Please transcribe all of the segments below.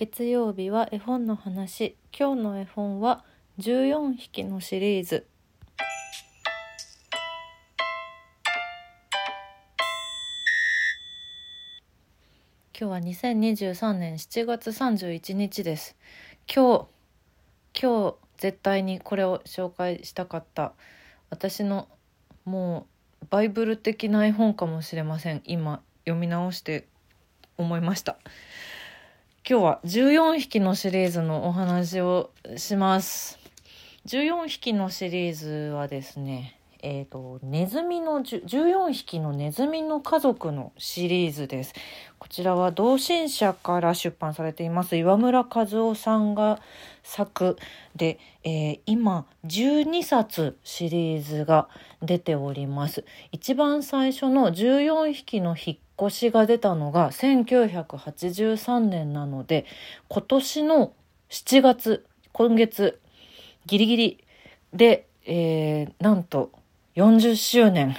月曜日は絵本の話。今日の絵本は14匹のシリーズ。今日は2023年7月31日です。今日今日絶対にこれを紹介したかった。私のもうバイブル的な絵本かもしれません。今読み直して思いました。今日は14匹のシリーズのお話をします14匹のシリーズはですねえーと、ネズミの14匹のネズミの家族のシリーズです。こちらは同心社から出版されています岩村和夫さんが作で、えー、今12冊シリーズが出ております。一番最初の14匹の引っ越しが出たのが1983年なので今年の7月今月ギリギリで、えー、なんと40周年。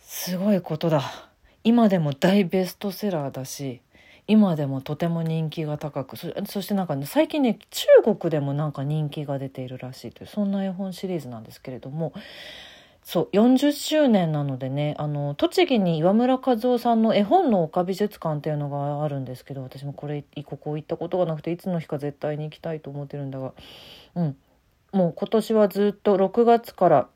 すごいことだ。今でも大ベストセラーだし、今でもとても人気が高くそそしてなんかね最近ね中国でもなんか人気が出ているらしいというそんな絵本シリーズなんですけれどもそう40周年なのでねあの栃木に岩村和夫さんの絵本の丘美術館っていうのがあるんですけど私もこれここ行ったことがなくていつの日か絶対に行きたいと思ってるんだがうん。もう今年はずっと6月から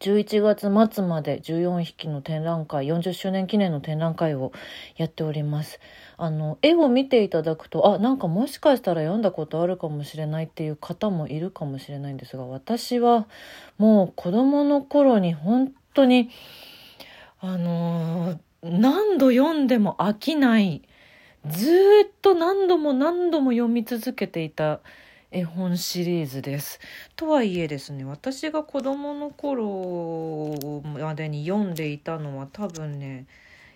11月末まで14匹の展覧会40周年記念の展覧会をやっております。あの絵を見ていただくとあなんかもしかしたら読んだことあるかもしれないっていう方もいるかもしれないんですが私はもう子供の頃に本当にあのー、何度読んでも飽きないずっと何度も何度も読み続けていた絵本シリーズです。とはいえですね私が子どもの頃までに読んでいたのは多分ね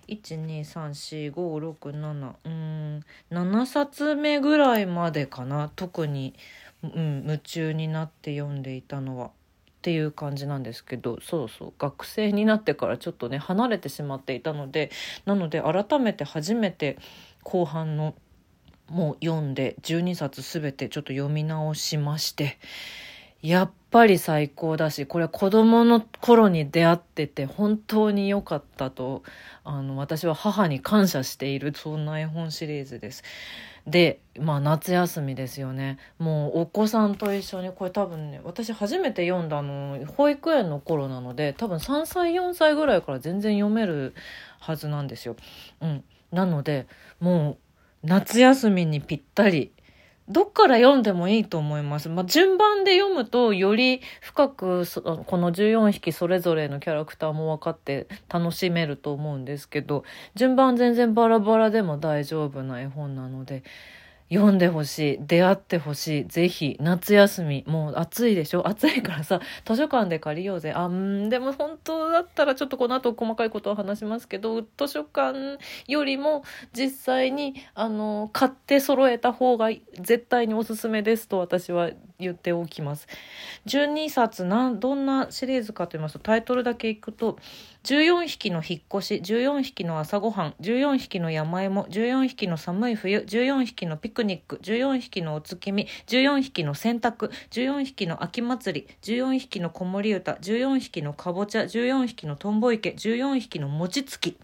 1234567うん7冊目ぐらいまでかな特に、うん、夢中になって読んでいたのは。っていう感じなんですけどそうそう学生になってからちょっとね離れてしまっていたのでなので改めて初めて後半のもう読んで12冊全てちょっと読み直しましてやっぱり最高だしこれ子供の頃に出会ってて本当に良かったとあの私は母に感謝しているそんな絵本シリーズです。でまあ夏休みですよねもうお子さんと一緒にこれ多分ね私初めて読んだの保育園の頃なので多分3歳4歳ぐらいから全然読めるはずなんですよ。うん、なのでもう夏休みにぴったり。どっから読んでもいいと思います。まあ、順番で読むとより深くこの14匹それぞれのキャラクターも分かって楽しめると思うんですけど順番全然バラバラでも大丈夫な絵本なので読んでほしい。出会ってほしい。ぜひ、夏休み。もう暑いでしょ？暑いからさ、図書館で借りようぜ。あ、んでも本当だったらちょっとこの後細かいことを話しますけど、図書館よりも実際に、あの、買って揃えた方が絶対におすすめですと私は言っておきます。12冊な、どんなシリーズかと言いますと、タイトルだけいくと、14匹の引っ越し、14匹の朝ごはん、14匹の山芋、14匹の寒い冬、14匹のピクニック、14匹のお月見、14匹の洗濯、14匹の秋祭り、14匹の子守歌、14匹のかぼちゃ、14匹のトンボ池、14匹の餅つき。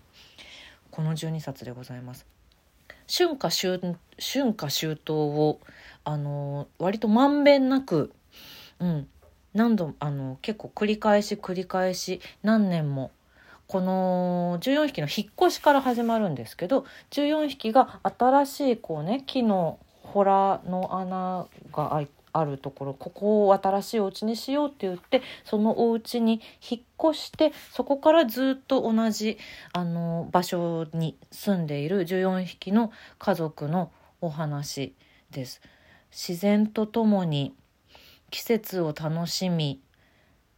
この12冊でございます。春夏秋春夏秋冬をあの割とまんべんなく、うん、何度あの結構繰り返し繰り返し何年もこの14匹の引っ越しから始まるんですけど14匹が新しいこうね木の洞の穴が開いてあるところここを新しいお家にしようって言ってそのお家に引っ越してそこからずっと同じあの場所に住んでいる14匹の家族のお話です。自然とともに季節を楽しみ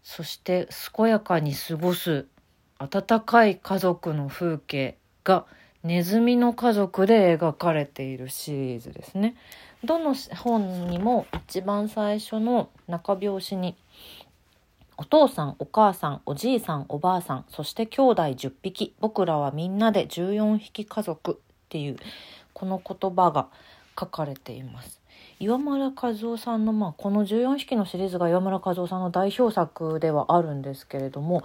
そして健やかに過ごす温かい家族の風景がネズミの家族で描かれているシリーズですね。どの本にも一番最初の中表紙にお父さん、お母さん、おじいさん、おばあさん、そして兄弟10匹、僕らはみんなで14匹家族っていうこの言葉が書かれています岩村和夫さんの、まあ、この14匹のシリーズが岩村和夫さんの代表作ではあるんですけれども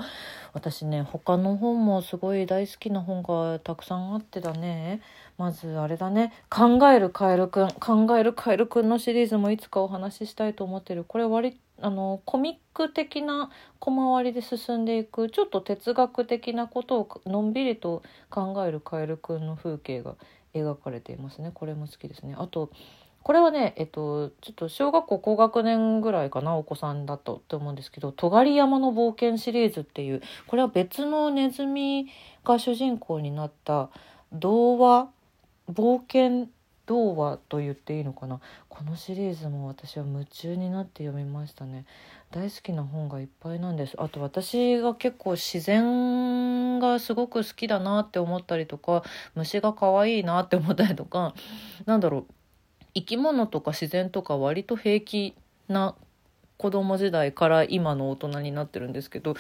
私ね他の本もすごい大好きな本がたくさんあってだね。まずあれだね「考えるカエルくん」「考えるカエルくん」のシリーズもいつかお話ししたいと思ってる。これ割あのコミック的な小回りで進んでいくちょっと哲学的なことをのんびりと考えるカエルくんの風景が描かれていますね。これも好きですね。あとこれはね、えっと、ちょっと小学校高学年ぐらいかな、お子さんだとって思うんですけど、尖山の冒険シリーズっていう、これは別のネズミが主人公になった童話、冒険童話と言っていいのかな。このシリーズも私は夢中になって読みましたね。大好きな本がいっぱいなんです。あと私が結構自然がすごく好きだなって思ったりとか、虫が可愛いなって思ったりとか、なんだろう。生き物とか自然とか割と平気な子供時代から今の大人になってるんですけど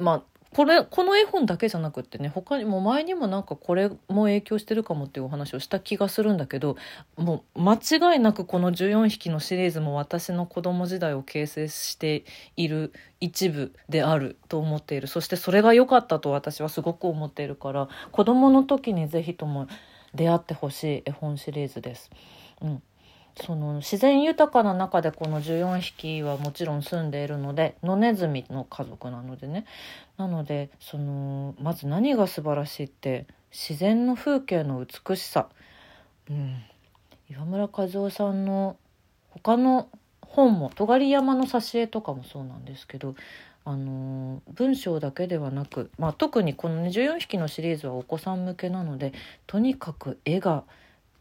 まあこれこの絵本だけじゃなくってね他にも前にもなんかこれも影響してるかもっていうお話をした気がするんだけどもう間違いなくこの14匹のシリーズも私の子供時代を形成している一部であると思っている。そしてそれが良かったと私はすごく思っているから子供の時に是非とも出会ってほしい絵本シリーズです。うん、その自然豊かな中でこの14匹はもちろん住んでいるので野ネズミの家族なのでね。なのでそのまず何が素晴らしいって自然の風景の美しさ、うん、岩村和夫さんの他の本も尖山の挿絵とかもそうなんですけどあの文章だけではなく、まあ、特にこの、ね、14匹のシリーズはお子さん向けなのでとにかく絵が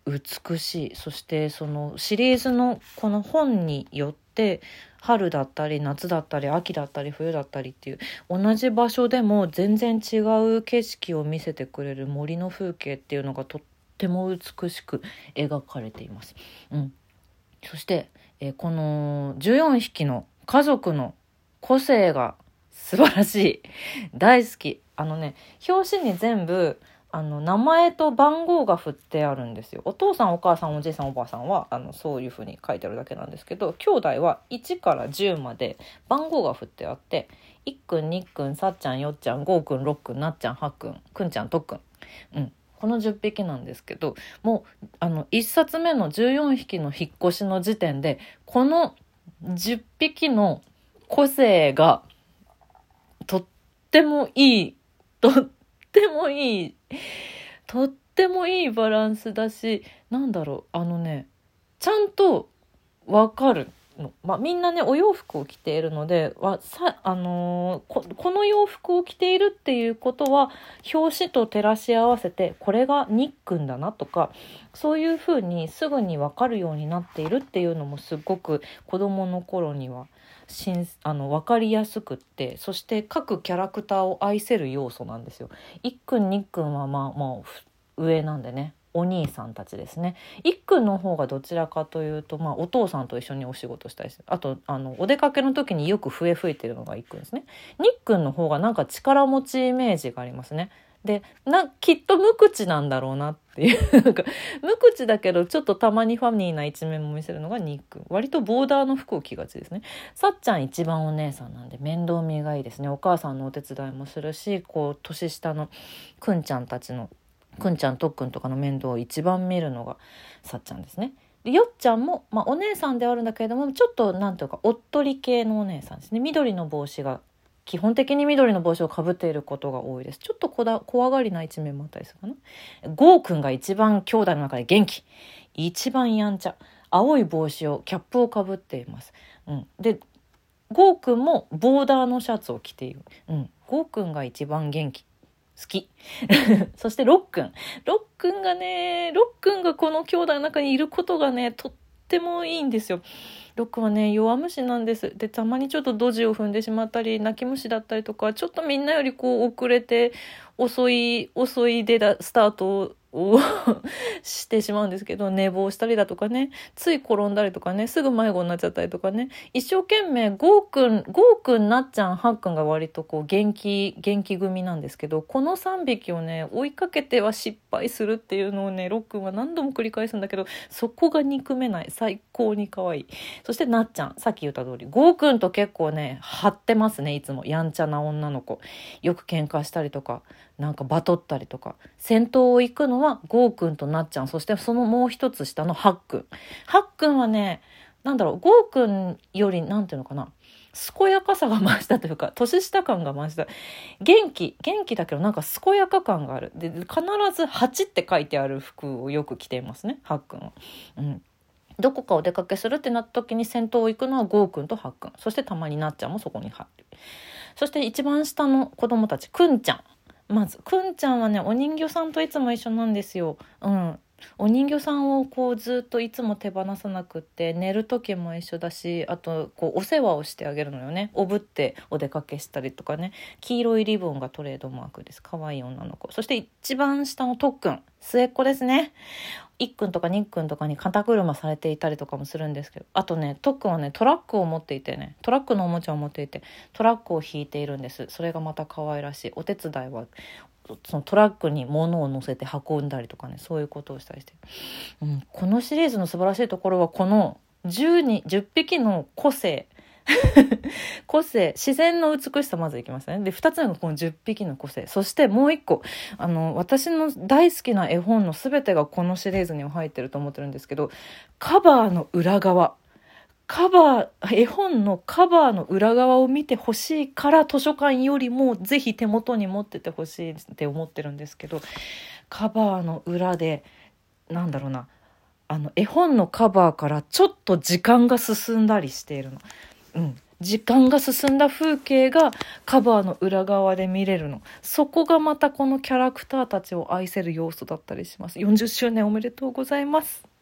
美しいそしてそのシリーズのこの本によって春だったり夏だったり秋だったり冬だったりっていう同じ場所でも全然違う景色を見せてくれる森の風景っていうのがとっても美しく描かれています。うん、そして、えー、この14匹の家族の個性が素晴らしい。大好き。あのね、表紙に全部、あの、名前と番号が振ってあるんですよ。お父さん、お母さん、おじいさん、おばあさんは、あの、そういう風に書いてあるだけなんですけど、兄弟は1から10まで番号が振ってあって、いっくん、にっくん、さっちゃん、よっちゃん、ごうくん、ろっくん、なっちゃん、はっくん、くんちゃん、とっくん。うん。この10匹なんですけど、もう、あの、1冊目の14匹の引っ越しの時点で、この10匹の個性がとってもいい、とってもいい、とってもいいバランスだし、なんだろう、あのね、ちゃんとわかる。の。まあ、みんなねお洋服を着ているのではさ、あのー、ここの洋服を着ているっていうことは表紙と照らし合わせてこれがニックンだなとかそういうふうにすぐに分かるようになっているっていうのもすごく子どもの頃にはしんあの分かりやすくってそして各キャラクターを愛せる要素なんですよ。いっくんにっくんはまあもう上なんでねお兄さんたちですね。いっくんの方がどちらかというと、まあ、お父さんと一緒にお仕事したりする。あと、あの、お出かけの時によく笛吹いてるのがいっくんですね。にっくんの方がなんか力持ちイメージがありますね。でなきっと無口なんだろうなっていう なんか無口だけどちょっとたまにファニーな一面も見せるのがニック割とボーダーの服を着がちですねさっちゃん一番お姉さんなんで面倒見がいいですねお母さんのお手伝いもするしこう年下のくんちゃんたちのくんちゃんとっくんとかの面倒を一番見るのがさっちゃんですねでよっちゃんも、まあ、お姉さんではあるんだけれどもちょっとなんというかおっとり系のお姉さんですね緑の帽子が基本的に緑の帽子をかぶっていることが多いです。ちょっとこだ怖がりな一面もあったりするかな。ゴーくんが一番兄弟の中で元気。一番やんちゃ。青い帽子を、キャップをかぶっています。うん。で、ゴーくんもボーダーのシャツを着ている。うん。ゴーくんが一番元気。好き。そしてロックン。ロックンがね、ロックンがこの兄弟の中にいることがね、とってもいいんですよ。ロックはね弱虫なんですでたまにちょっとドジを踏んでしまったり泣き虫だったりとかちょっとみんなよりこう遅れて遅い遅いでスタートを してしまうんですけど寝坊したりだとかねつい転んだりとかねすぐ迷子になっちゃったりとかね一生懸命ゴーくんゴーくんなっちゃんはっくんが割とこう元気元気組なんですけどこの3匹をね追いかけては失敗するっていうのをねロックンは何度も繰り返すんだけどそこが憎めない。最高に可愛い。そしてなっちゃんさっき言った通りゴーくんと結構ね張ってますねいつも。やんちゃな女の子。よく喧嘩したりとかなんかバトったりとか。戦闘を行くのはゴーくんとなっちゃん。そしてそのもう一つ下のハッくんハッくんはねなんだろうゴーくんよりなんていうのかな。健やかさが増したというか年下感が増した。元気元気だけどなんか健やか感がある。で必ず「8」って書いてある服をよく着ていますねハッくんは。うん。どこかお出かけするってなった時に先頭を行くのはゴーくんとハッくんそしてたまになっちゃんもそこに入る。そして一番下の子供たちくんちゃん。まずくんちゃんはねお人形さんといつも一緒なんですよ。うんお人形さんをこうずっといつも手放さなくって寝る時も一緒だしあとこうお世話をしてあげるのよね。おぶってお出かけしたりとかね。黄色いリボンがトレードマークです。可愛い女の子。そして一番下のとっくん。末っ子ですね。いっくんとかにっくんとかに肩車されていたりとかもするんですけど。あとねとっくんはねトラックを持っていてね。トラックのおもちゃを持っていてトラックを引いているんです。それがまた可愛らしい。お手伝いはそのトラックに物を乗せて運んだりとかねそういうことをしたりして、うん、このシリーズの素晴らしいところはこの10に10匹の個性。個性。自然の美しさまずいきますね。で2つ目がこの10匹の個性。そしてもう1個。あの私の大好きな絵本の全てがこのシリーズには入ってると思ってるんですけどカバーの裏側。カバー、絵本のカバーの裏側を見てほしいから図書館よりもぜひ手元に持っててほしいって思ってるんですけど、カバーの裏で、なんだろうな、あの絵本のカバーからちょっと時間が進んだりしているの。うん。時間が進んだ風景がカバーの裏側で見れるの。そこがまたこのキャラクターたちを愛せる要素だったりします。40周年おめでとうございます。